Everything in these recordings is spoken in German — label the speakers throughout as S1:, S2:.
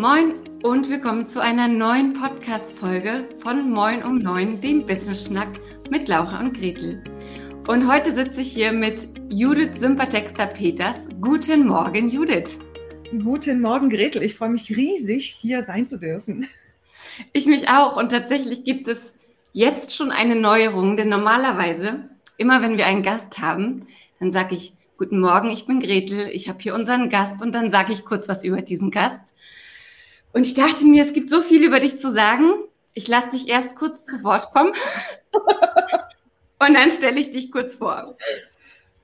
S1: Moin und willkommen zu einer neuen Podcast-Folge von Moin um Neun, dem Business-Schnack mit Laura und Gretel. Und heute sitze ich hier mit Judith Sympathexter-Peters. Guten Morgen, Judith.
S2: Guten Morgen, Gretel. Ich freue mich riesig, hier sein zu dürfen.
S1: Ich mich auch. Und tatsächlich gibt es jetzt schon eine Neuerung, denn normalerweise, immer wenn wir einen Gast haben, dann sage ich, Guten Morgen, ich bin Gretel, ich habe hier unseren Gast und dann sage ich kurz was über diesen Gast. Und ich dachte mir, es gibt so viel über dich zu sagen. Ich lasse dich erst kurz zu Wort kommen. Und dann stelle ich dich kurz vor.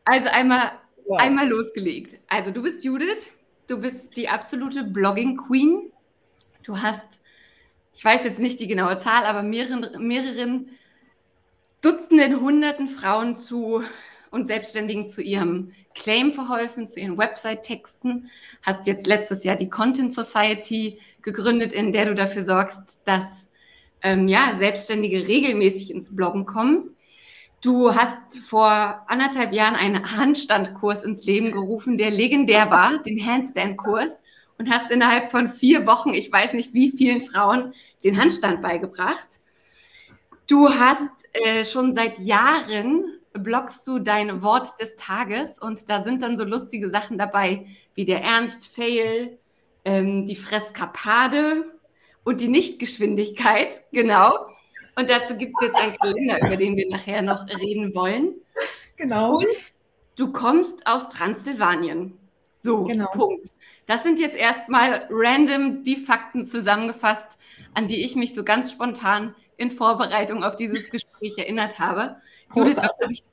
S1: Also einmal, wow. einmal losgelegt. Also du bist Judith, du bist die absolute Blogging Queen. Du hast, ich weiß jetzt nicht die genaue Zahl, aber mehreren, mehreren Dutzenden, Hunderten Frauen zu und Selbstständigen zu ihrem Claim verholfen, zu ihren Website-Texten. Hast jetzt letztes Jahr die Content Society gegründet, in der du dafür sorgst, dass ähm, ja, Selbstständige regelmäßig ins Bloggen kommen. Du hast vor anderthalb Jahren einen Handstandkurs ins Leben gerufen, der legendär war, den Handstand-Kurs, und hast innerhalb von vier Wochen, ich weiß nicht wie vielen Frauen, den Handstand beigebracht. Du hast äh, schon seit Jahren bloggst du dein Wort des Tages und da sind dann so lustige Sachen dabei, wie der Ernst-Fail, ähm, die Freskapade und die Nichtgeschwindigkeit, genau. Und dazu gibt es jetzt einen Kalender, über den wir nachher noch reden wollen. Genau. Und du kommst aus Transsilvanien. So, genau. Punkt. Das sind jetzt erstmal random die Fakten zusammengefasst, an die ich mich so ganz spontan in Vorbereitung auf dieses Gespräch erinnert habe. Judith, was habe ich,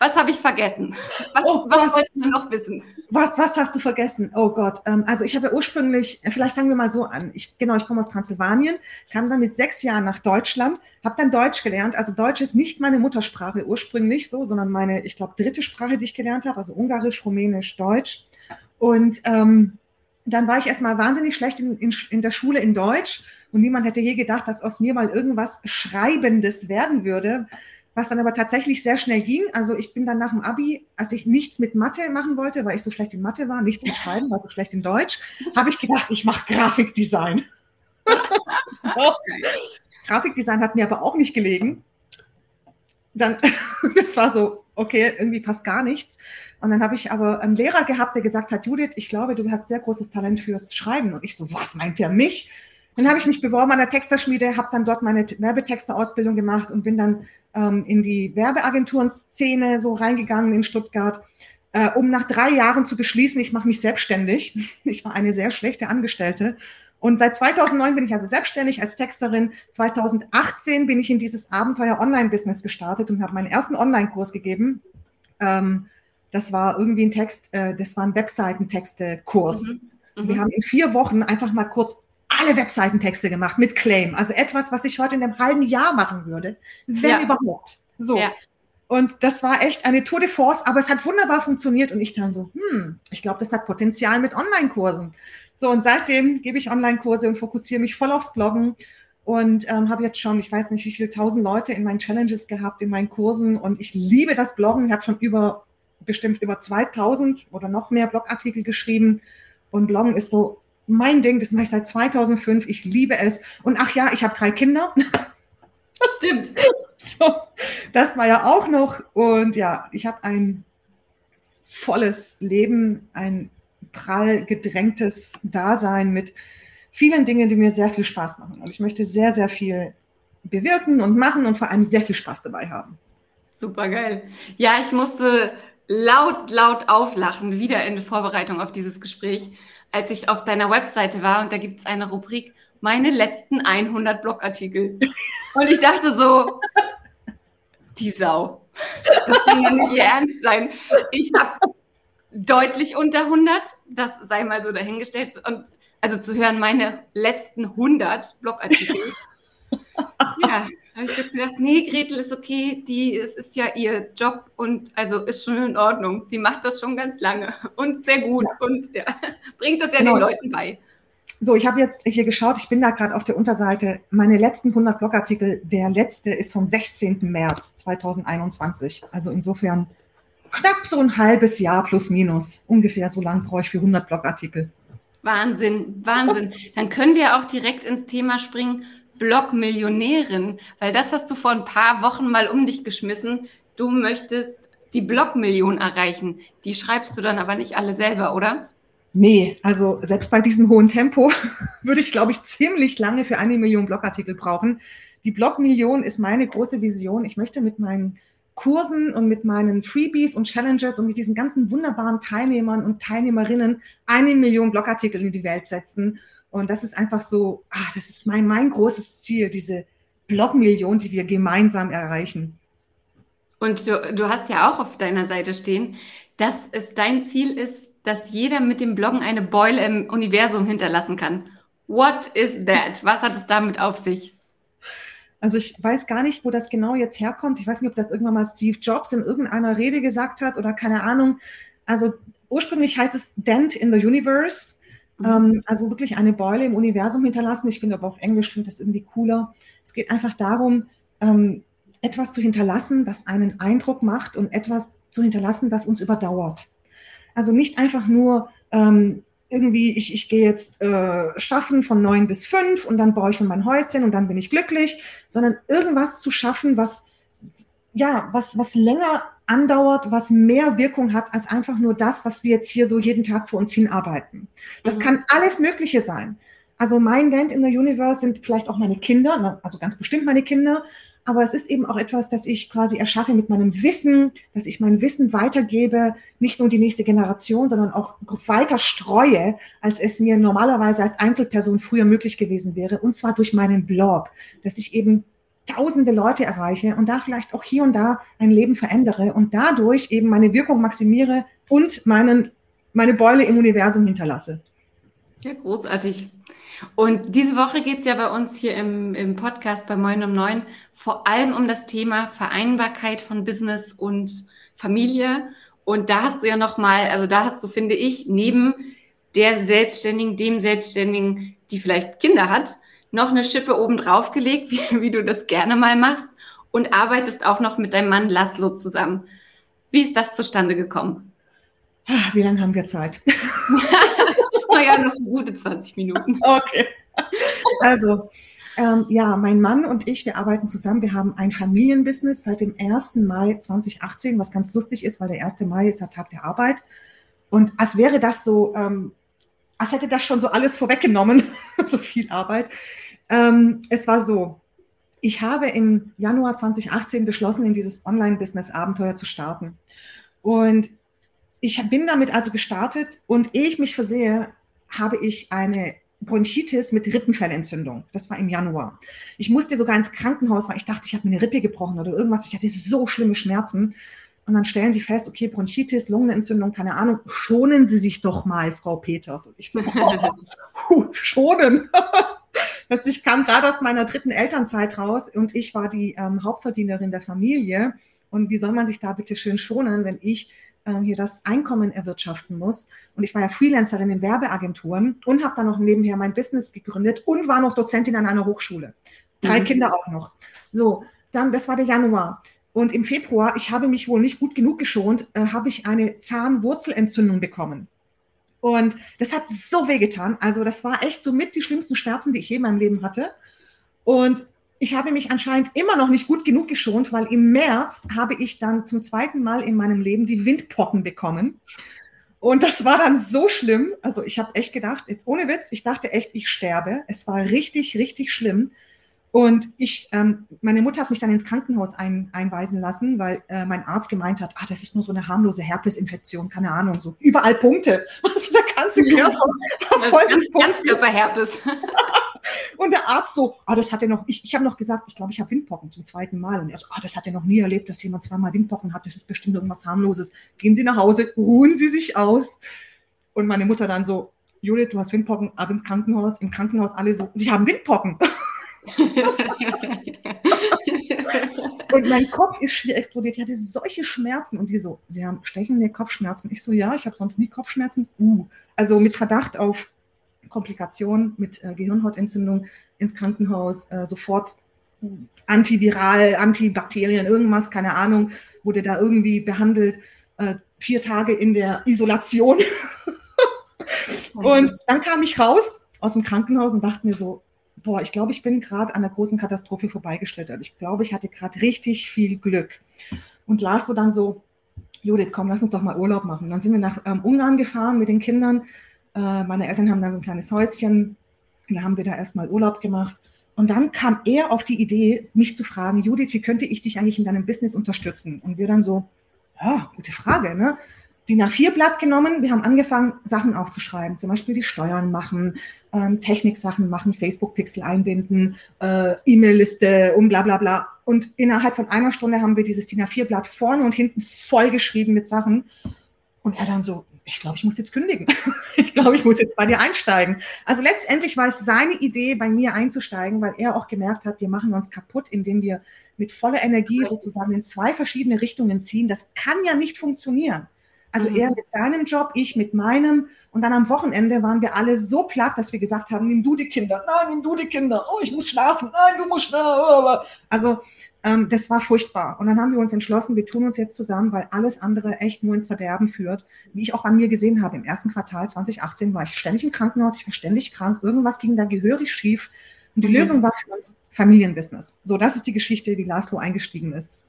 S1: hab ich, vergessen? Was,
S2: oh was wollte man noch wissen? Was, was hast du vergessen? Oh Gott. Ähm, also ich habe ja ursprünglich, vielleicht fangen wir mal so an. Ich, genau, ich komme aus Transsilvanien, kam dann mit sechs Jahren nach Deutschland, habe dann Deutsch gelernt. Also Deutsch ist nicht meine Muttersprache ursprünglich so, sondern meine, ich glaube, dritte Sprache, die ich gelernt habe, also Ungarisch, Rumänisch, Deutsch. Und ähm, dann war ich erstmal wahnsinnig schlecht in, in, in der Schule in Deutsch und niemand hätte je gedacht, dass aus mir mal irgendwas Schreibendes werden würde was dann aber tatsächlich sehr schnell ging. Also ich bin dann nach dem Abi, als ich nichts mit Mathe machen wollte, weil ich so schlecht in Mathe war, nichts mit Schreiben, war so schlecht in Deutsch, habe ich gedacht, ich mache Grafikdesign. so. Grafikdesign hat mir aber auch nicht gelegen. Dann, das war so, okay, irgendwie passt gar nichts. Und dann habe ich aber einen Lehrer gehabt, der gesagt hat, Judith, ich glaube, du hast sehr großes Talent fürs Schreiben. Und ich so, was meint der mich? Dann habe ich mich beworben an der Texterschmiede, habe dann dort meine Werbetexterausbildung gemacht und bin dann ähm, in die Werbeagenturen-Szene so reingegangen in Stuttgart, äh, um nach drei Jahren zu beschließen, ich mache mich selbstständig. Ich war eine sehr schlechte Angestellte. Und seit 2009 bin ich also selbstständig als Texterin. 2018 bin ich in dieses Abenteuer Online-Business gestartet und habe meinen ersten Online-Kurs gegeben. Ähm, das war irgendwie ein Text, äh, das war ein Webseitentexte-Kurs. Mhm. Mhm. Wir haben in vier Wochen einfach mal kurz alle Webseitentexte gemacht mit Claim. Also etwas, was ich heute in einem halben Jahr machen würde, wenn ja. überhaupt. So. Ja. Und das war echt eine Tour de Force, aber es hat wunderbar funktioniert. Und ich dann so, hm, ich glaube, das hat Potenzial mit Online-Kursen. So, und seitdem gebe ich Online-Kurse und fokussiere mich voll aufs Bloggen und ähm, habe jetzt schon, ich weiß nicht, wie viele tausend Leute in meinen Challenges gehabt, in meinen Kursen. Und ich liebe das Bloggen. Ich habe schon über, bestimmt über 2000 oder noch mehr Blogartikel geschrieben. Und Bloggen ist so mein Ding, das mache ich seit 2005. Ich liebe es. Und ach ja, ich habe drei Kinder.
S1: Stimmt.
S2: so, das war ja auch noch. Und ja, ich habe ein volles Leben, ein prall gedrängtes Dasein mit vielen Dingen, die mir sehr viel Spaß machen. Und ich möchte sehr, sehr viel bewirken und machen und vor allem sehr viel Spaß dabei haben.
S1: Super geil. Ja, ich musste laut, laut auflachen, wieder in Vorbereitung auf dieses Gespräch, als ich auf deiner Webseite war und da gibt es eine Rubrik, meine letzten 100 Blogartikel. Und ich dachte so, die Sau. Das kann ja nicht Ernst sein. Ich habe deutlich unter 100, das sei mal so dahingestellt. Und also zu hören, meine letzten 100 Blogartikel. Ja, habe ich jetzt gedacht, nee, Gretel ist okay, die, es ist ja ihr Job und also ist schon in Ordnung. Sie macht das schon ganz lange und sehr gut und ja, bringt das ja genau. den Leuten bei.
S2: So, ich habe jetzt hier geschaut, ich bin da gerade auf der Unterseite. Meine letzten 100 Blogartikel, der letzte ist vom 16. März 2021. Also insofern knapp so ein halbes Jahr plus minus. Ungefähr so lang brauche ich für 100 Blogartikel.
S1: Wahnsinn, Wahnsinn. Dann können wir auch direkt ins Thema springen. Blogmillionärin, weil das hast du vor ein paar Wochen mal um dich geschmissen. Du möchtest die Blogmillion erreichen. Die schreibst du dann aber nicht alle selber, oder?
S2: Nee, also selbst bei diesem hohen Tempo würde ich, glaube ich, ziemlich lange für eine Million Blogartikel brauchen. Die Blogmillion ist meine große Vision. Ich möchte mit meinen Kursen und mit meinen Freebies und Challenges und mit diesen ganzen wunderbaren Teilnehmern und Teilnehmerinnen eine Million Blogartikel in die Welt setzen. Und das ist einfach so, ah, das ist mein, mein großes Ziel, diese Blogmillion, die wir gemeinsam erreichen.
S1: Und du, du hast ja auch auf deiner Seite stehen, dass es dein Ziel ist, dass jeder mit dem Bloggen eine Beule im Universum hinterlassen kann. What is that? Was hat es damit auf sich?
S2: Also ich weiß gar nicht, wo das genau jetzt herkommt. Ich weiß nicht, ob das irgendwann mal Steve Jobs in irgendeiner Rede gesagt hat oder keine Ahnung. Also ursprünglich heißt es Dent in the Universe. Mhm. Ähm, also wirklich eine Beule im Universum hinterlassen. Ich finde aber auf Englisch klingt das irgendwie cooler. Es geht einfach darum, ähm, etwas zu hinterlassen, das einen Eindruck macht und etwas zu hinterlassen, das uns überdauert. Also nicht einfach nur ähm, irgendwie, ich, ich gehe jetzt äh, schaffen von neun bis fünf und dann baue ich mir mein Häuschen und dann bin ich glücklich, sondern irgendwas zu schaffen, was ja, was, was länger andauert, was mehr Wirkung hat als einfach nur das, was wir jetzt hier so jeden Tag vor uns hinarbeiten. Das mhm. kann alles Mögliche sein. Also mein Dent in the Universe sind vielleicht auch meine Kinder, also ganz bestimmt meine Kinder, aber es ist eben auch etwas, das ich quasi erschaffe mit meinem Wissen, dass ich mein Wissen weitergebe, nicht nur die nächste Generation, sondern auch weiter streue, als es mir normalerweise als Einzelperson früher möglich gewesen wäre, und zwar durch meinen Blog, dass ich eben tausende Leute erreiche und da vielleicht auch hier und da ein Leben verändere und dadurch eben meine Wirkung maximiere und meinen, meine Beule im Universum hinterlasse.
S1: Ja, großartig. Und diese Woche geht es ja bei uns hier im, im Podcast bei Moin um Neun vor allem um das Thema Vereinbarkeit von Business und Familie. Und da hast du ja nochmal, also da hast du, finde ich, neben der Selbstständigen, dem Selbstständigen, die vielleicht Kinder hat, noch eine Schippe oben drauf gelegt, wie, wie du das gerne mal machst und arbeitest auch noch mit deinem Mann Laszlo zusammen. Wie ist das zustande gekommen?
S2: Ah, wie lange haben wir Zeit?
S1: naja, noch so gute 20 Minuten.
S2: Okay. Also, ähm, ja, mein Mann und ich, wir arbeiten zusammen. Wir haben ein Familienbusiness seit dem 1. Mai 2018, was ganz lustig ist, weil der 1. Mai ist der Tag der Arbeit. Und als wäre das so, ähm, als hätte das schon so alles vorweggenommen, so viel Arbeit. Ähm, es war so, ich habe im Januar 2018 beschlossen, in dieses Online-Business-Abenteuer zu starten. Und ich bin damit also gestartet und ehe ich mich versehe, habe ich eine Bronchitis mit Rippenfellentzündung. Das war im Januar. Ich musste sogar ins Krankenhaus, weil ich dachte, ich habe mir eine Rippe gebrochen oder irgendwas. Ich hatte so schlimme Schmerzen. Und dann stellen sie fest, okay, Bronchitis, Lungenentzündung, keine Ahnung, schonen Sie sich doch mal, Frau Peters. Und ich so, oh, schonen. das, ich kam gerade aus meiner dritten Elternzeit raus und ich war die ähm, Hauptverdienerin der Familie. Und wie soll man sich da bitte schön schonen, wenn ich äh, hier das Einkommen erwirtschaften muss. Und ich war ja Freelancerin in Werbeagenturen und habe dann noch nebenher mein Business gegründet und war noch Dozentin an einer Hochschule. Drei mhm. Kinder auch noch. So, dann, das war der Januar. Und im Februar, ich habe mich wohl nicht gut genug geschont, äh, habe ich eine Zahnwurzelentzündung bekommen. Und das hat so wehgetan. Also das war echt so mit die schlimmsten Schmerzen, die ich je in meinem Leben hatte. Und ich habe mich anscheinend immer noch nicht gut genug geschont, weil im März habe ich dann zum zweiten Mal in meinem Leben die Windpocken bekommen. Und das war dann so schlimm. Also ich habe echt gedacht, jetzt ohne Witz, ich dachte echt, ich sterbe. Es war richtig, richtig schlimm. Und ich, ähm, meine Mutter hat mich dann ins Krankenhaus ein, einweisen lassen, weil äh, mein Arzt gemeint hat, ah, das ist nur so eine harmlose Herpesinfektion, keine Ahnung, so überall Punkte. Also der ganze Körper.
S1: voll ganz, ganz Körperherpes.
S2: Und der Arzt so, ah, das hat er noch, ich, ich habe noch gesagt, ich glaube, ich habe Windpocken zum zweiten Mal. Und er so, ah, das hat er noch nie erlebt, dass jemand zweimal Windpocken hat. Das ist bestimmt irgendwas harmloses. Gehen Sie nach Hause, ruhen Sie sich aus. Und meine Mutter dann so, Judith, du hast Windpocken, ab ins Krankenhaus. Im Krankenhaus alle so, Sie haben Windpocken. und mein Kopf ist schier explodiert. Ich hatte solche Schmerzen. Und die so, Sie haben stechende Kopfschmerzen. Ich so, ja, ich habe sonst nie Kopfschmerzen. Uh, also mit Verdacht auf Komplikationen mit äh, Gehirnhautentzündung ins Krankenhaus, äh, sofort antiviral, Antibakterien, irgendwas, keine Ahnung, wurde da irgendwie behandelt. Äh, vier Tage in der Isolation. Und dann kam ich raus aus dem Krankenhaus und dachte mir so, boah, ich glaube, ich bin gerade an der großen Katastrophe vorbeigeschlittert. Ich glaube, ich hatte gerade richtig viel Glück. Und las so dann so, Judith, komm, lass uns doch mal Urlaub machen. Dann sind wir nach ähm, Ungarn gefahren mit den Kindern. Äh, meine Eltern haben da so ein kleines Häuschen. Und da haben wir da erstmal Urlaub gemacht. Und dann kam er auf die Idee, mich zu fragen, Judith, wie könnte ich dich eigentlich in deinem Business unterstützen? Und wir dann so, ja, gute Frage, ne? DIN A4-Blatt genommen, wir haben angefangen, Sachen aufzuschreiben, zum Beispiel die Steuern machen, ähm, Techniksachen machen, Facebook-Pixel einbinden, äh, E-Mail-Liste und bla bla bla. Und innerhalb von einer Stunde haben wir dieses DIN A4-Blatt vorne und hinten vollgeschrieben mit Sachen. Und er dann so, ich glaube, ich muss jetzt kündigen. ich glaube, ich muss jetzt bei dir einsteigen. Also letztendlich war es seine Idee, bei mir einzusteigen, weil er auch gemerkt hat, wir machen uns kaputt, indem wir mit voller Energie sozusagen in zwei verschiedene Richtungen ziehen. Das kann ja nicht funktionieren. Also mhm. er mit seinem Job, ich mit meinem. Und dann am Wochenende waren wir alle so platt, dass wir gesagt haben, nimm du die Kinder. Nein, nimm du die Kinder. Oh, ich muss schlafen. Nein, du musst schlafen. Also ähm, das war furchtbar. Und dann haben wir uns entschlossen, wir tun uns jetzt zusammen, weil alles andere echt nur ins Verderben führt. Wie ich auch an mir gesehen habe, im ersten Quartal 2018 war ich ständig im Krankenhaus, ich war ständig krank. Irgendwas ging da gehörig schief. Und die mhm. Lösung war für uns Familienbusiness. So, das ist die Geschichte, wie Laszlo eingestiegen ist.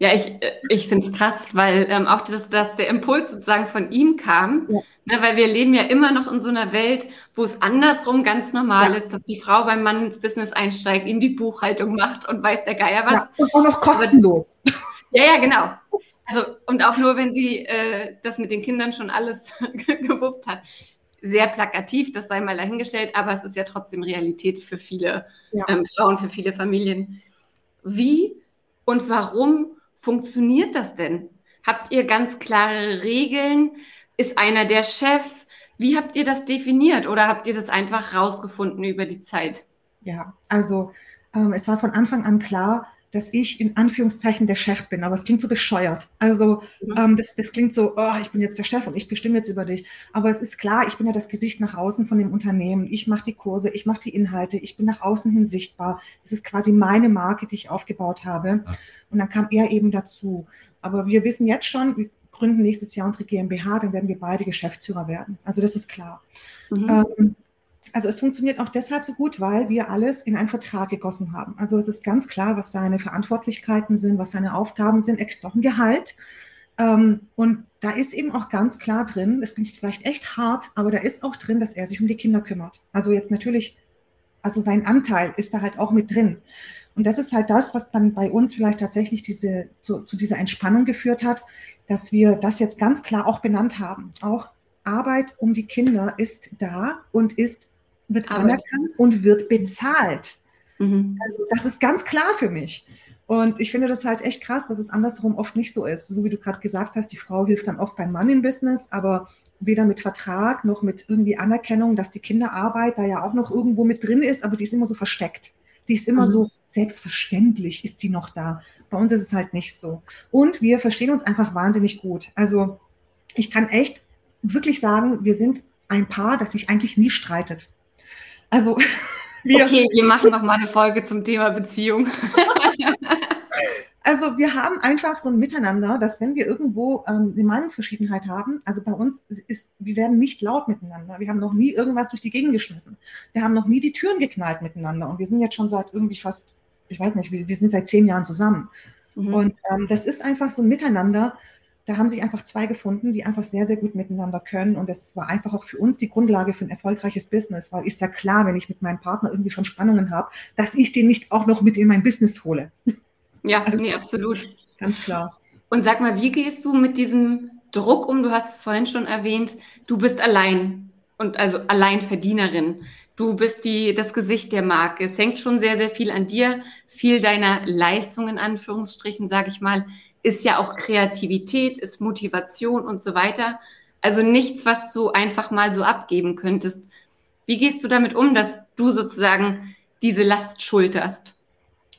S1: Ja, ich, ich finde es krass, weil ähm, auch das, dass der Impuls sozusagen von ihm kam, ja. ne, weil wir leben ja immer noch in so einer Welt, wo es andersrum ganz normal ja. ist, dass die Frau beim Mann ins Business einsteigt, ihm die Buchhaltung macht und weiß der Geier was. Ja,
S2: und auch noch kostenlos.
S1: Aber, ja, ja, genau. Also, und auch nur, wenn sie äh, das mit den Kindern schon alles gewuppt hat. Sehr plakativ, das sei mal dahingestellt, aber es ist ja trotzdem Realität für viele ähm, Frauen, für viele Familien. Wie und warum funktioniert das denn? Habt ihr ganz klare Regeln? Ist einer der Chef? Wie habt ihr das definiert oder habt ihr das einfach rausgefunden über die Zeit?
S2: Ja, also ähm, es war von Anfang an klar, dass ich in Anführungszeichen der Chef bin, aber es klingt so bescheuert. Also mhm. ähm, das, das klingt so, oh, ich bin jetzt der Chef und ich bestimme jetzt über dich. Aber es ist klar, ich bin ja das Gesicht nach außen von dem Unternehmen. Ich mache die Kurse, ich mache die Inhalte, ich bin nach außen hin sichtbar. Es ist quasi meine Marke, die ich aufgebaut habe. Und dann kam er eben dazu. Aber wir wissen jetzt schon, wir gründen nächstes Jahr unsere GmbH, dann werden wir beide Geschäftsführer werden. Also das ist klar. Mhm. Ähm, also es funktioniert auch deshalb so gut, weil wir alles in einen Vertrag gegossen haben. Also es ist ganz klar, was seine Verantwortlichkeiten sind, was seine Aufgaben sind. Er kriegt auch ein Gehalt. Ähm, und da ist eben auch ganz klar drin, das klingt vielleicht echt hart, aber da ist auch drin, dass er sich um die Kinder kümmert. Also jetzt natürlich, also sein Anteil ist da halt auch mit drin. Und das ist halt das, was dann bei uns vielleicht tatsächlich diese, zu, zu dieser Entspannung geführt hat, dass wir das jetzt ganz klar auch benannt haben. Auch Arbeit um die Kinder ist da und ist wird Arbeit. anerkannt und wird bezahlt. Mhm. Also das ist ganz klar für mich. Und ich finde das halt echt krass, dass es andersrum oft nicht so ist. So wie du gerade gesagt hast, die Frau hilft dann oft beim Mann im Business, aber weder mit Vertrag noch mit irgendwie Anerkennung, dass die Kinderarbeit da ja auch noch irgendwo mit drin ist, aber die ist immer so versteckt. Die ist immer mhm. so selbstverständlich, ist die noch da. Bei uns ist es halt nicht so. Und wir verstehen uns einfach wahnsinnig gut. Also ich kann echt wirklich sagen, wir sind ein Paar, das sich eigentlich nie streitet. Also
S1: wir. Okay, wir machen noch mal eine Folge zum Thema Beziehung.
S2: Also wir haben einfach so ein Miteinander, dass wenn wir irgendwo ähm, eine Meinungsverschiedenheit haben, also bei uns ist, wir werden nicht laut miteinander. Wir haben noch nie irgendwas durch die Gegend geschmissen. Wir haben noch nie die Türen geknallt miteinander. Und wir sind jetzt schon seit irgendwie fast, ich weiß nicht, wir, wir sind seit zehn Jahren zusammen. Mhm. Und ähm, das ist einfach so ein Miteinander, da haben sich einfach zwei gefunden, die einfach sehr, sehr gut miteinander können. Und das war einfach auch für uns die Grundlage für ein erfolgreiches Business, weil ist ja klar, wenn ich mit meinem Partner irgendwie schon Spannungen habe, dass ich den nicht auch noch mit in mein Business hole.
S1: Ja, also, nee, absolut.
S2: Ganz klar.
S1: Und sag mal, wie gehst du mit diesem Druck um? Du hast es vorhin schon erwähnt, du bist allein und also Alleinverdienerin. Du bist die, das Gesicht der Marke. Es hängt schon sehr, sehr viel an dir, viel deiner Leistung in Anführungsstrichen, sage ich mal ist ja auch Kreativität, ist Motivation und so weiter. Also nichts, was du einfach mal so abgeben könntest. Wie gehst du damit um, dass du sozusagen diese Last schulterst?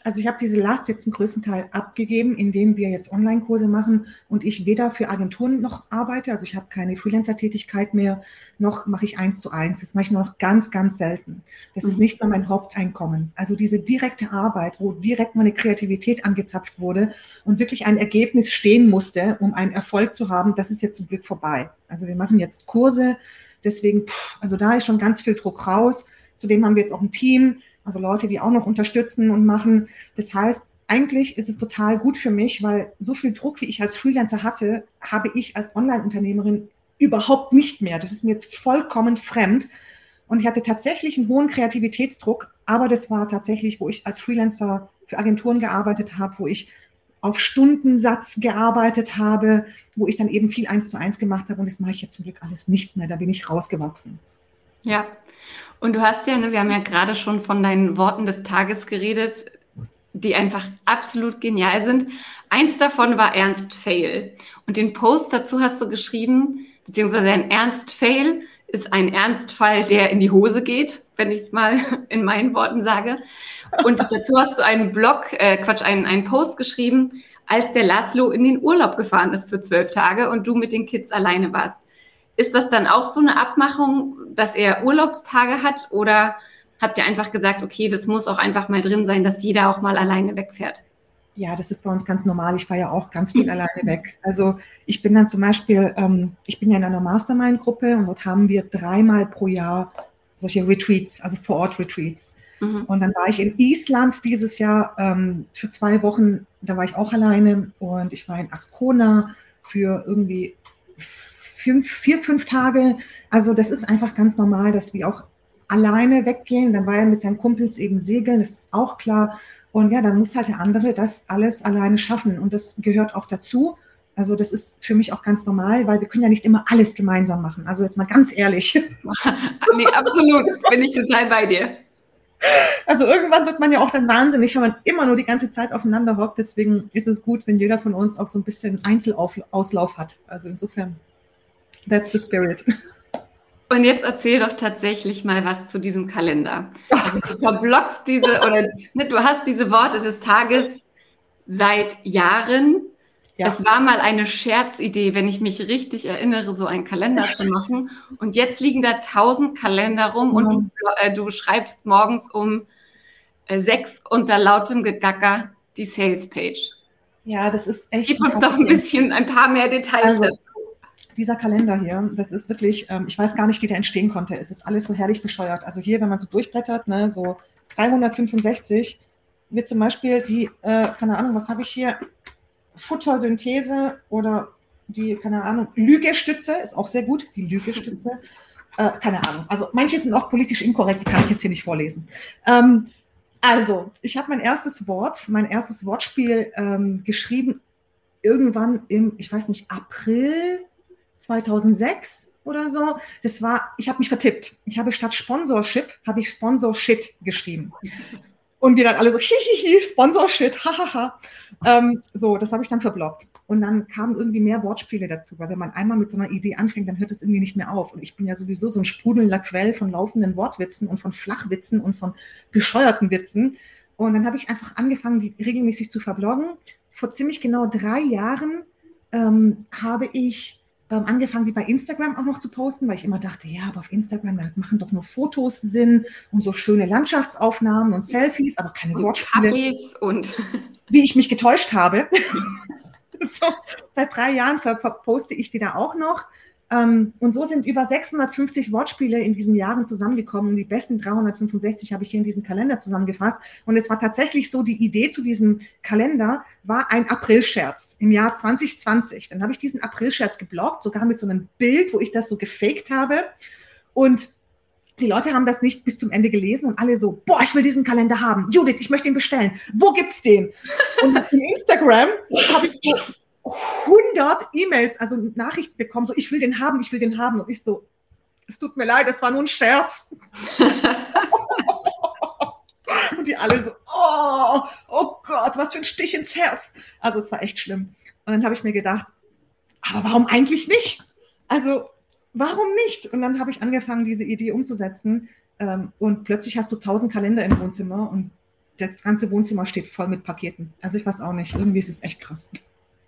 S2: Also ich habe diese Last jetzt zum größten Teil abgegeben, indem wir jetzt Online-Kurse machen und ich weder für Agenturen noch arbeite, also ich habe keine Freelancer-Tätigkeit mehr, noch mache ich eins zu eins. Das mache ich nur noch ganz, ganz selten. Das mhm. ist nicht mehr mein Haupteinkommen. Also diese direkte Arbeit, wo direkt meine Kreativität angezapft wurde und wirklich ein Ergebnis stehen musste, um einen Erfolg zu haben, das ist jetzt zum Glück vorbei. Also wir machen jetzt Kurse, Deswegen, also da ist schon ganz viel Druck raus. Zudem haben wir jetzt auch ein Team, also Leute, die auch noch unterstützen und machen. Das heißt, eigentlich ist es total gut für mich, weil so viel Druck, wie ich als Freelancer hatte, habe ich als Online-Unternehmerin überhaupt nicht mehr. Das ist mir jetzt vollkommen fremd. Und ich hatte tatsächlich einen hohen Kreativitätsdruck, aber das war tatsächlich, wo ich als Freelancer für Agenturen gearbeitet habe, wo ich auf Stundensatz gearbeitet habe, wo ich dann eben viel eins zu eins gemacht habe. Und das mache ich jetzt zum Glück alles nicht mehr. Da bin ich rausgewachsen.
S1: Ja. Und du hast ja, ne, wir haben ja gerade schon von deinen Worten des Tages geredet, die einfach absolut genial sind. Eins davon war Ernst Fail. Und den Post dazu hast du geschrieben, beziehungsweise ein Ernst Fail ist ein Ernstfall, der in die Hose geht, wenn ich es mal in meinen Worten sage. Und dazu hast du einen Blog, äh, Quatsch, einen, einen Post geschrieben, als der Laszlo in den Urlaub gefahren ist für zwölf Tage und du mit den Kids alleine warst. Ist das dann auch so eine Abmachung, dass er Urlaubstage hat oder habt ihr einfach gesagt, okay, das muss auch einfach mal drin sein, dass jeder auch mal alleine wegfährt?
S2: Ja, das ist bei uns ganz normal. Ich war ja auch ganz viel alleine weg. Also ich bin dann zum Beispiel, ähm, ich bin ja in einer Mastermind-Gruppe und dort haben wir dreimal pro Jahr solche Retreats, also Vor-Ort-Retreats. Mhm. Und dann war ich in Island dieses Jahr ähm, für zwei Wochen, da war ich auch alleine und ich war in Ascona für irgendwie fünf, vier, fünf Tage. Also das ist einfach ganz normal, dass wir auch alleine weggehen. Dann war er mit seinen Kumpels eben segeln, das ist auch klar. Und ja, dann muss halt der andere das alles alleine schaffen. Und das gehört auch dazu. Also das ist für mich auch ganz normal, weil wir können ja nicht immer alles gemeinsam machen. Also jetzt mal ganz ehrlich.
S1: nee, absolut, bin ich total bei dir.
S2: Also irgendwann wird man ja auch dann wahnsinnig, wenn man immer nur die ganze Zeit aufeinander hockt. Deswegen ist es gut, wenn jeder von uns auch so ein bisschen Einzelauslauf hat. Also insofern, that's the spirit.
S1: Und jetzt erzähl doch tatsächlich mal was zu diesem Kalender. Also du verblockst diese, oder ne, du hast diese Worte des Tages seit Jahren. Ja. Es war mal eine Scherzidee, wenn ich mich richtig erinnere, so einen Kalender zu machen. Und jetzt liegen da tausend Kalender rum und du, mhm. äh, du schreibst morgens um äh, sechs unter lautem Gegacker die Sales-Page.
S2: Ja, das ist echt.
S1: Gib uns doch ein bisschen, ein paar mehr Details
S2: also, dieser Kalender hier, das ist wirklich, ähm, ich weiß gar nicht, wie der entstehen konnte. Es ist alles so herrlich bescheuert. Also hier, wenn man so durchblättert, ne, so 365 wird zum Beispiel die, äh, keine Ahnung, was habe ich hier? Futtersynthese oder die, keine Ahnung, Lügestütze ist auch sehr gut, die Lügestütze. Äh, keine Ahnung. Also manche sind auch politisch inkorrekt, die kann ich jetzt hier nicht vorlesen. Ähm, also, ich habe mein erstes Wort, mein erstes Wortspiel ähm, geschrieben, irgendwann im, ich weiß nicht, April 2006 oder so. Das war, ich habe mich vertippt. Ich habe statt Sponsorship, habe ich Sponsorshit geschrieben. Und wir dann alle so, hihihi, Sponsorshit, hahaha. ähm, so, das habe ich dann verblockt. Und dann kamen irgendwie mehr Wortspiele dazu, weil wenn man einmal mit so einer Idee anfängt, dann hört es irgendwie nicht mehr auf. Und ich bin ja sowieso so ein sprudelnder Quell von laufenden Wortwitzen und von Flachwitzen und von bescheuerten Witzen. Und dann habe ich einfach angefangen, die regelmäßig zu verbloggen. Vor ziemlich genau drei Jahren ähm, habe ich ähm, angefangen, die bei Instagram auch noch zu posten, weil ich immer dachte, ja, aber auf Instagram machen doch nur Fotos Sinn und so schöne Landschaftsaufnahmen und Selfies, aber keine und Wortspiele.
S1: und
S2: wie ich mich getäuscht habe. so, seit drei Jahren poste ich die da auch noch. Ähm, und so sind über 650 Wortspiele in diesen Jahren zusammengekommen. Die besten 365 habe ich hier in diesem Kalender zusammengefasst. Und es war tatsächlich so, die Idee zu diesem Kalender war ein Aprilscherz im Jahr 2020. Dann habe ich diesen Aprilscherz geblockt, sogar mit so einem Bild, wo ich das so gefaked habe. Und die Leute haben das nicht bis zum Ende gelesen und alle so, boah, ich will diesen Kalender haben. Judith, ich möchte ihn bestellen. Wo gibt's den? Und in Instagram habe ich 100 E-Mails, also Nachrichten bekommen, so ich will den haben, ich will den haben. Und ich so, es tut mir leid, das war nur ein Scherz. und die alle so, oh, oh Gott, was für ein Stich ins Herz. Also es war echt schlimm. Und dann habe ich mir gedacht, aber warum eigentlich nicht? Also warum nicht? Und dann habe ich angefangen, diese Idee umzusetzen. Ähm, und plötzlich hast du tausend Kalender im Wohnzimmer und das ganze Wohnzimmer steht voll mit Paketen. Also ich weiß auch nicht, irgendwie ist es echt krass.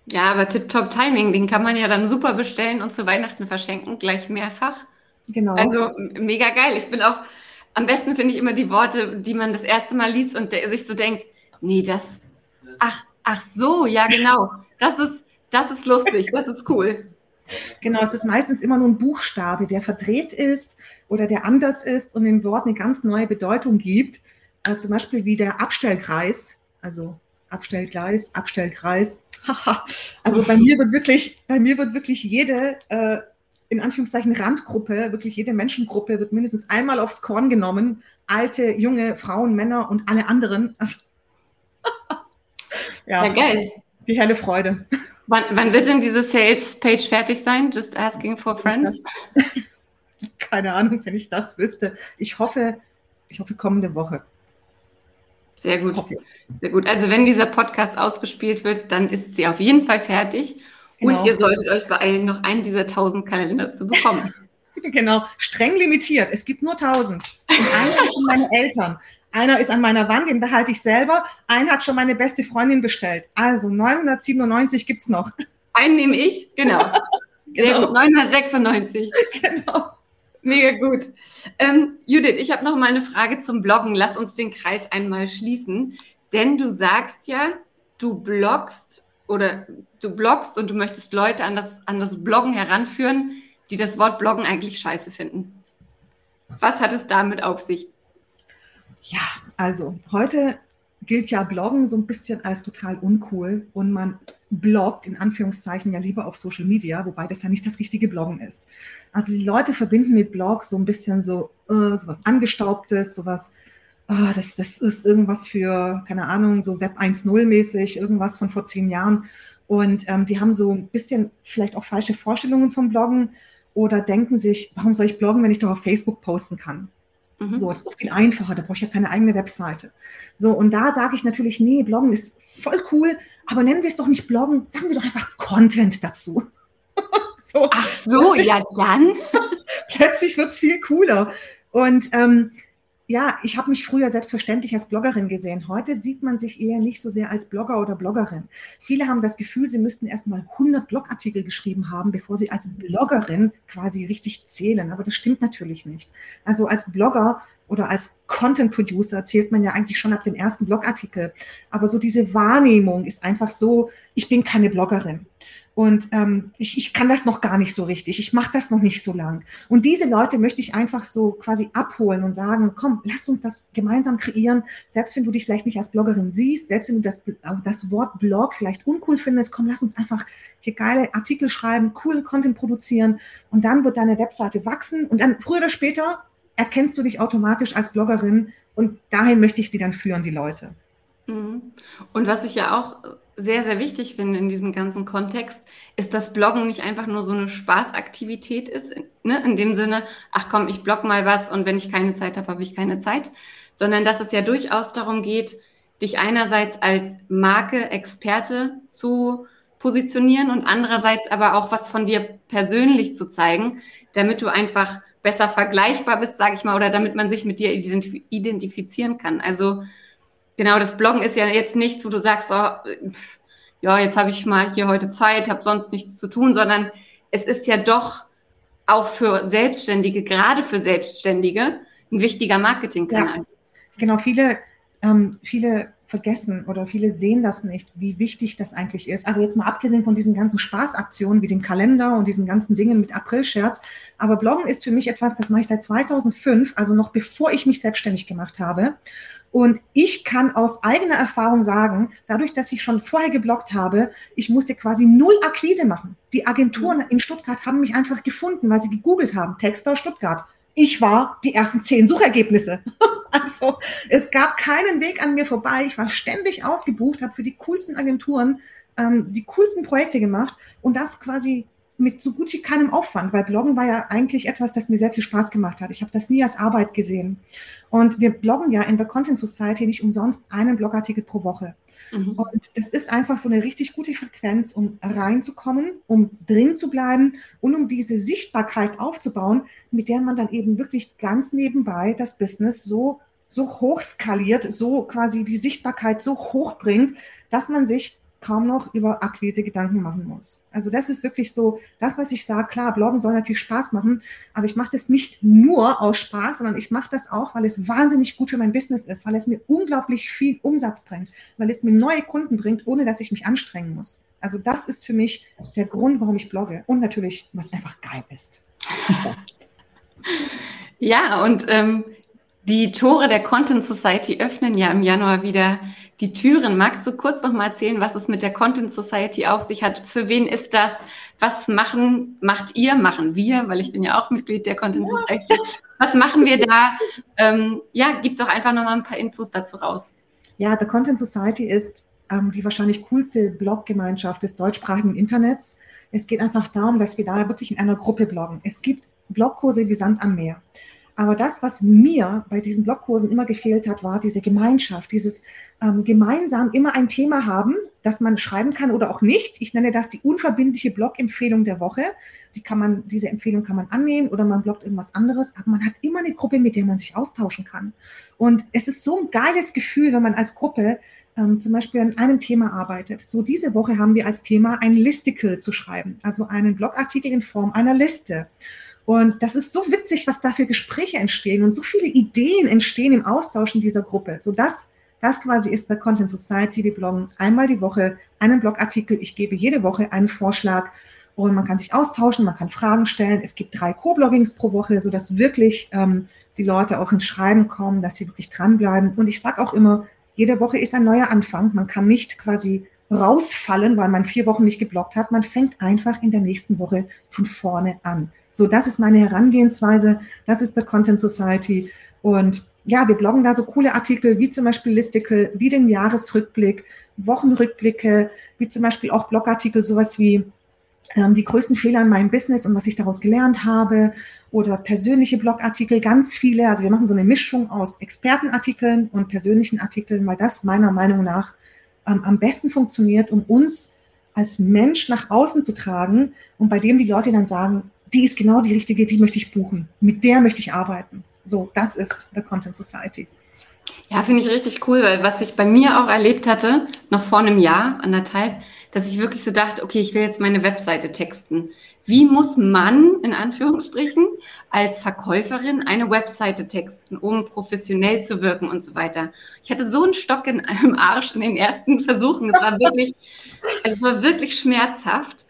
S1: Ja, aber Tip-Top Timing, den kann man ja dann super bestellen und zu Weihnachten verschenken, gleich mehrfach. Genau. Also mega geil. Ich bin auch, am besten finde ich immer die Worte, die man das erste Mal liest und der, sich so denkt, nee, das, ach, ach so, ja genau. Das ist, das ist lustig, das ist cool.
S2: Genau, es ist meistens immer nur ein Buchstabe, der verdreht ist oder der anders ist und dem Wort eine ganz neue Bedeutung gibt. Äh, zum Beispiel wie der Abstellkreis, also Abstellgleis, Abstellkreis. also bei mir wird wirklich, bei mir wird wirklich jede äh, in Anführungszeichen Randgruppe, wirklich jede Menschengruppe wird mindestens einmal aufs Korn genommen. Alte, junge, Frauen, Männer und alle anderen. Also,
S1: ja, ja, geil.
S2: Die helle Freude.
S1: Wann, wann, wird denn diese Sales-Page fertig sein? Just asking for friends?
S2: Keine Ahnung, wenn ich das wüsste. Ich hoffe, ich hoffe kommende Woche.
S1: Sehr gut. Sehr gut. Also wenn dieser Podcast ausgespielt wird, dann ist sie auf jeden Fall fertig. Genau. Und ihr solltet euch beeilen, noch einen dieser 1000 Kalender zu bekommen.
S2: genau, streng limitiert. Es gibt nur 1000. Und einer sind meine Eltern. Einer ist an meiner Wand, den behalte ich selber. Einen hat schon meine beste Freundin bestellt. Also 997 gibt es noch.
S1: Einen nehme ich, genau. genau. Sehr gut, 996. Genau. Mega gut. Ähm, Judith, ich habe noch mal eine Frage zum Bloggen. Lass uns den Kreis einmal schließen. Denn du sagst ja, du bloggst oder du bloggst und du möchtest Leute an das, an das Bloggen heranführen, die das Wort Bloggen eigentlich scheiße finden. Was hat es damit auf sich?
S2: Ja, also heute gilt ja Bloggen so ein bisschen als total uncool und man bloggt in Anführungszeichen ja lieber auf Social Media, wobei das ja nicht das richtige Bloggen ist. Also die Leute verbinden mit Blogs so ein bisschen so uh, sowas angestaubtes, sowas oh, das, das ist irgendwas für, keine Ahnung, so Web 1.0 mäßig, irgendwas von vor zehn Jahren. Und ähm, die haben so ein bisschen vielleicht auch falsche Vorstellungen vom Bloggen oder denken sich, warum soll ich bloggen, wenn ich doch auf Facebook posten kann? Mhm. So, ist doch viel einfacher, da brauche ich ja keine eigene Webseite. So, und da sage ich natürlich, nee, Bloggen ist voll cool, aber nennen wir es doch nicht Bloggen, sagen wir doch einfach Content dazu.
S1: so. Ach so, ja dann.
S2: Plötzlich wird es viel cooler. Und ähm, ja, ich habe mich früher selbstverständlich als Bloggerin gesehen. Heute sieht man sich eher nicht so sehr als Blogger oder Bloggerin. Viele haben das Gefühl, sie müssten erst mal 100 Blogartikel geschrieben haben, bevor sie als Bloggerin quasi richtig zählen. Aber das stimmt natürlich nicht. Also als Blogger oder als Content Producer zählt man ja eigentlich schon ab dem ersten Blogartikel. Aber so diese Wahrnehmung ist einfach so, ich bin keine Bloggerin. Und ähm, ich, ich kann das noch gar nicht so richtig. Ich mache das noch nicht so lang. Und diese Leute möchte ich einfach so quasi abholen und sagen, komm, lass uns das gemeinsam kreieren. Selbst wenn du dich vielleicht nicht als Bloggerin siehst, selbst wenn du das, das Wort Blog vielleicht uncool findest, komm, lass uns einfach hier geile Artikel schreiben, coolen Content produzieren. Und dann wird deine Webseite wachsen. Und dann früher oder später erkennst du dich automatisch als Bloggerin. Und dahin möchte ich die dann führen, die Leute.
S1: Mhm. Und was ich ja auch sehr, sehr wichtig finde in diesem ganzen Kontext, ist, dass Bloggen nicht einfach nur so eine Spaßaktivität ist, ne? in dem Sinne, ach komm, ich blog mal was und wenn ich keine Zeit habe, habe ich keine Zeit, sondern dass es ja durchaus darum geht, dich einerseits als Marke, Experte zu positionieren und andererseits aber auch was von dir persönlich zu zeigen, damit du einfach besser vergleichbar bist, sage ich mal, oder damit man sich mit dir identifizieren kann. Also Genau, das Bloggen ist ja jetzt nichts, wo du sagst, oh, ja, jetzt habe ich mal hier heute Zeit, habe sonst nichts zu tun, sondern es ist ja doch auch für Selbstständige, gerade für Selbstständige, ein wichtiger Marketingkanal. Ja,
S2: genau, viele, ähm, viele vergessen oder viele sehen das nicht, wie wichtig das eigentlich ist. Also jetzt mal abgesehen von diesen ganzen Spaßaktionen wie dem Kalender und diesen ganzen Dingen mit April-Scherz. Aber Bloggen ist für mich etwas, das mache ich seit 2005, also noch bevor ich mich selbstständig gemacht habe. Und ich kann aus eigener Erfahrung sagen, dadurch, dass ich schon vorher geblockt habe, ich musste quasi null Akquise machen. Die Agenturen mhm. in Stuttgart haben mich einfach gefunden, weil sie gegoogelt haben, Texter Stuttgart. Ich war die ersten zehn Suchergebnisse. also es gab keinen Weg an mir vorbei. Ich war ständig ausgebucht, habe für die coolsten Agenturen ähm, die coolsten Projekte gemacht und das quasi mit so gut wie keinem Aufwand, weil Bloggen war ja eigentlich etwas, das mir sehr viel Spaß gemacht hat. Ich habe das nie als Arbeit gesehen. Und wir bloggen ja in der Content Society nicht umsonst einen Blogartikel pro Woche. Mhm. Und das ist einfach so eine richtig gute Frequenz, um reinzukommen, um drin zu bleiben und um diese Sichtbarkeit aufzubauen, mit der man dann eben wirklich ganz nebenbei das Business so, so hoch skaliert, so quasi die Sichtbarkeit so hoch bringt, dass man sich kaum noch über Akquise Gedanken machen muss. Also das ist wirklich so, das, was ich sage, klar, Bloggen soll natürlich Spaß machen, aber ich mache das nicht nur aus Spaß, sondern ich mache das auch, weil es wahnsinnig gut für mein Business ist, weil es mir unglaublich viel Umsatz bringt, weil es mir neue Kunden bringt, ohne dass ich mich anstrengen muss. Also das ist für mich der Grund, warum ich blogge und natürlich, was einfach geil ist.
S1: Ja, und ähm, die Tore der Content Society öffnen ja im Januar wieder die Türen. Magst du kurz noch mal erzählen, was es mit der Content Society auf sich hat? Für wen ist das? Was machen, macht ihr, machen wir, weil ich bin ja auch Mitglied der Content Society. Was machen wir da? Ähm, ja, gib doch einfach noch mal ein paar Infos dazu raus.
S2: Ja, der Content Society ist ähm, die wahrscheinlich coolste Bloggemeinschaft des deutschsprachigen Internets. Es geht einfach darum, dass wir da wirklich in einer Gruppe bloggen. Es gibt Blogkurse wie Sand am Meer. Aber das, was mir bei diesen Blogkursen immer gefehlt hat, war diese Gemeinschaft, dieses ähm, gemeinsam immer ein Thema haben, das man schreiben kann oder auch nicht. Ich nenne das die unverbindliche Blog-Empfehlung der Woche. Die kann man, diese Empfehlung kann man annehmen oder man bloggt irgendwas anderes, aber man hat immer eine Gruppe, mit der man sich austauschen kann. Und es ist so ein geiles Gefühl, wenn man als Gruppe ähm, zum Beispiel an einem Thema arbeitet. So diese Woche haben wir als Thema ein Listicle zu schreiben, also einen Blogartikel in Form einer Liste. Und das ist so witzig, was da für Gespräche entstehen und so viele Ideen entstehen im Austausch in dieser Gruppe. So das, das quasi ist der Content Society. Wir bloggen einmal die Woche einen Blogartikel. Ich gebe jede Woche einen Vorschlag und man kann sich austauschen, man kann Fragen stellen. Es gibt drei Co-Bloggings pro Woche, sodass wirklich ähm, die Leute auch ins Schreiben kommen, dass sie wirklich dranbleiben. Und ich sage auch immer, jede Woche ist ein neuer Anfang. Man kann nicht quasi rausfallen, weil man vier Wochen nicht geblockt hat. Man fängt einfach in der nächsten Woche von vorne an. So, das ist meine Herangehensweise. Das ist der Content Society. Und ja, wir bloggen da so coole Artikel wie zum Beispiel Listicle, wie den Jahresrückblick, Wochenrückblicke, wie zum Beispiel auch Blogartikel, sowas wie ähm, die größten Fehler in meinem Business und was ich daraus gelernt habe oder persönliche Blogartikel, ganz viele. Also wir machen so eine Mischung aus Expertenartikeln und persönlichen Artikeln, weil das meiner Meinung nach ähm, am besten funktioniert, um uns als Mensch nach außen zu tragen und bei dem die Leute dann sagen, die ist genau die richtige, die möchte ich buchen. Mit der möchte ich arbeiten. So, das ist The Content Society.
S1: Ja, finde ich richtig cool, weil was ich bei mir auch erlebt hatte, noch vor einem Jahr, anderthalb, dass ich wirklich so dachte, okay, ich will jetzt meine Webseite texten. Wie muss man, in Anführungsstrichen, als Verkäuferin eine Webseite texten, um professionell zu wirken und so weiter? Ich hatte so einen Stock in einem Arsch in den ersten Versuchen. Es war wirklich, also es war wirklich schmerzhaft.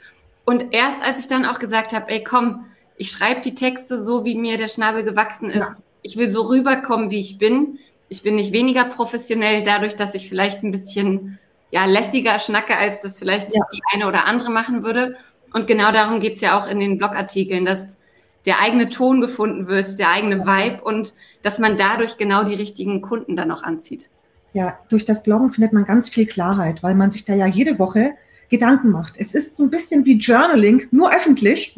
S1: Und erst als ich dann auch gesagt habe, ey, komm, ich schreibe die Texte so, wie mir der Schnabel gewachsen ist. Ja. Ich will so rüberkommen, wie ich bin. Ich bin nicht weniger professionell dadurch, dass ich vielleicht ein bisschen ja, lässiger schnacke, als das vielleicht ja. die eine oder andere machen würde. Und genau darum geht's ja auch in den Blogartikeln, dass der eigene Ton gefunden wird, der eigene Vibe und dass man dadurch genau die richtigen Kunden dann auch anzieht.
S2: Ja, durch das Bloggen findet man ganz viel Klarheit, weil man sich da ja jede Woche Gedanken macht. Es ist so ein bisschen wie Journaling, nur öffentlich.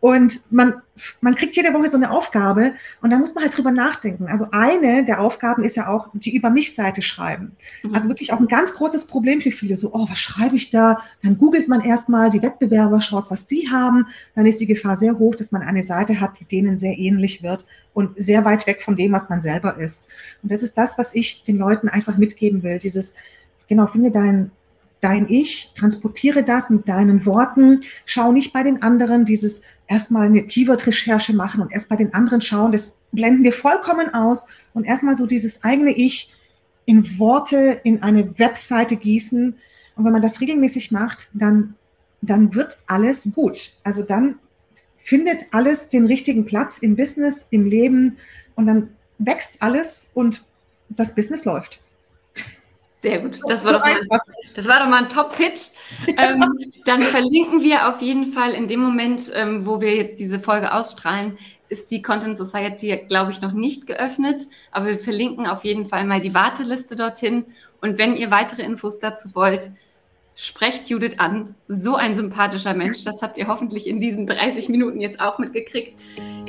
S2: Und man, man kriegt jede Woche so eine Aufgabe und da muss man halt drüber nachdenken. Also eine der Aufgaben ist ja auch die Über mich-Seite schreiben. Mhm. Also wirklich auch ein ganz großes Problem für viele. So, oh, was schreibe ich da? Dann googelt man erstmal, die Wettbewerber schaut, was die haben. Dann ist die Gefahr sehr hoch, dass man eine Seite hat, die denen sehr ähnlich wird und sehr weit weg von dem, was man selber ist. Und das ist das, was ich den Leuten einfach mitgeben will. Dieses, genau, finde dein, dein Ich, transportiere das mit deinen Worten, schau nicht bei den anderen dieses erstmal eine Keyword-Recherche machen und erst bei den anderen schauen, das blenden wir vollkommen aus und erstmal so dieses eigene Ich in Worte in eine Webseite gießen. Und wenn man das regelmäßig macht, dann, dann wird alles gut. Also dann findet alles den richtigen Platz im Business, im Leben und dann wächst alles und das Business läuft.
S1: Sehr gut. Das war, doch mal, das war doch mal ein Top-Pitch. ähm, dann verlinken wir auf jeden Fall in dem Moment, ähm, wo wir jetzt diese Folge ausstrahlen, ist die Content Society, glaube ich, noch nicht geöffnet. Aber wir verlinken auf jeden Fall mal die Warteliste dorthin. Und wenn ihr weitere Infos dazu wollt, sprecht Judith an. So ein sympathischer Mensch. Das habt ihr hoffentlich in diesen 30 Minuten jetzt auch mitgekriegt.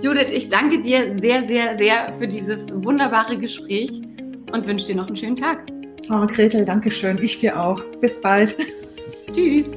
S1: Judith, ich danke dir sehr, sehr, sehr für dieses wunderbare Gespräch und wünsche dir noch einen schönen Tag.
S2: Oh, Gretel, danke schön. Ich dir auch. Bis bald.
S1: Tschüss.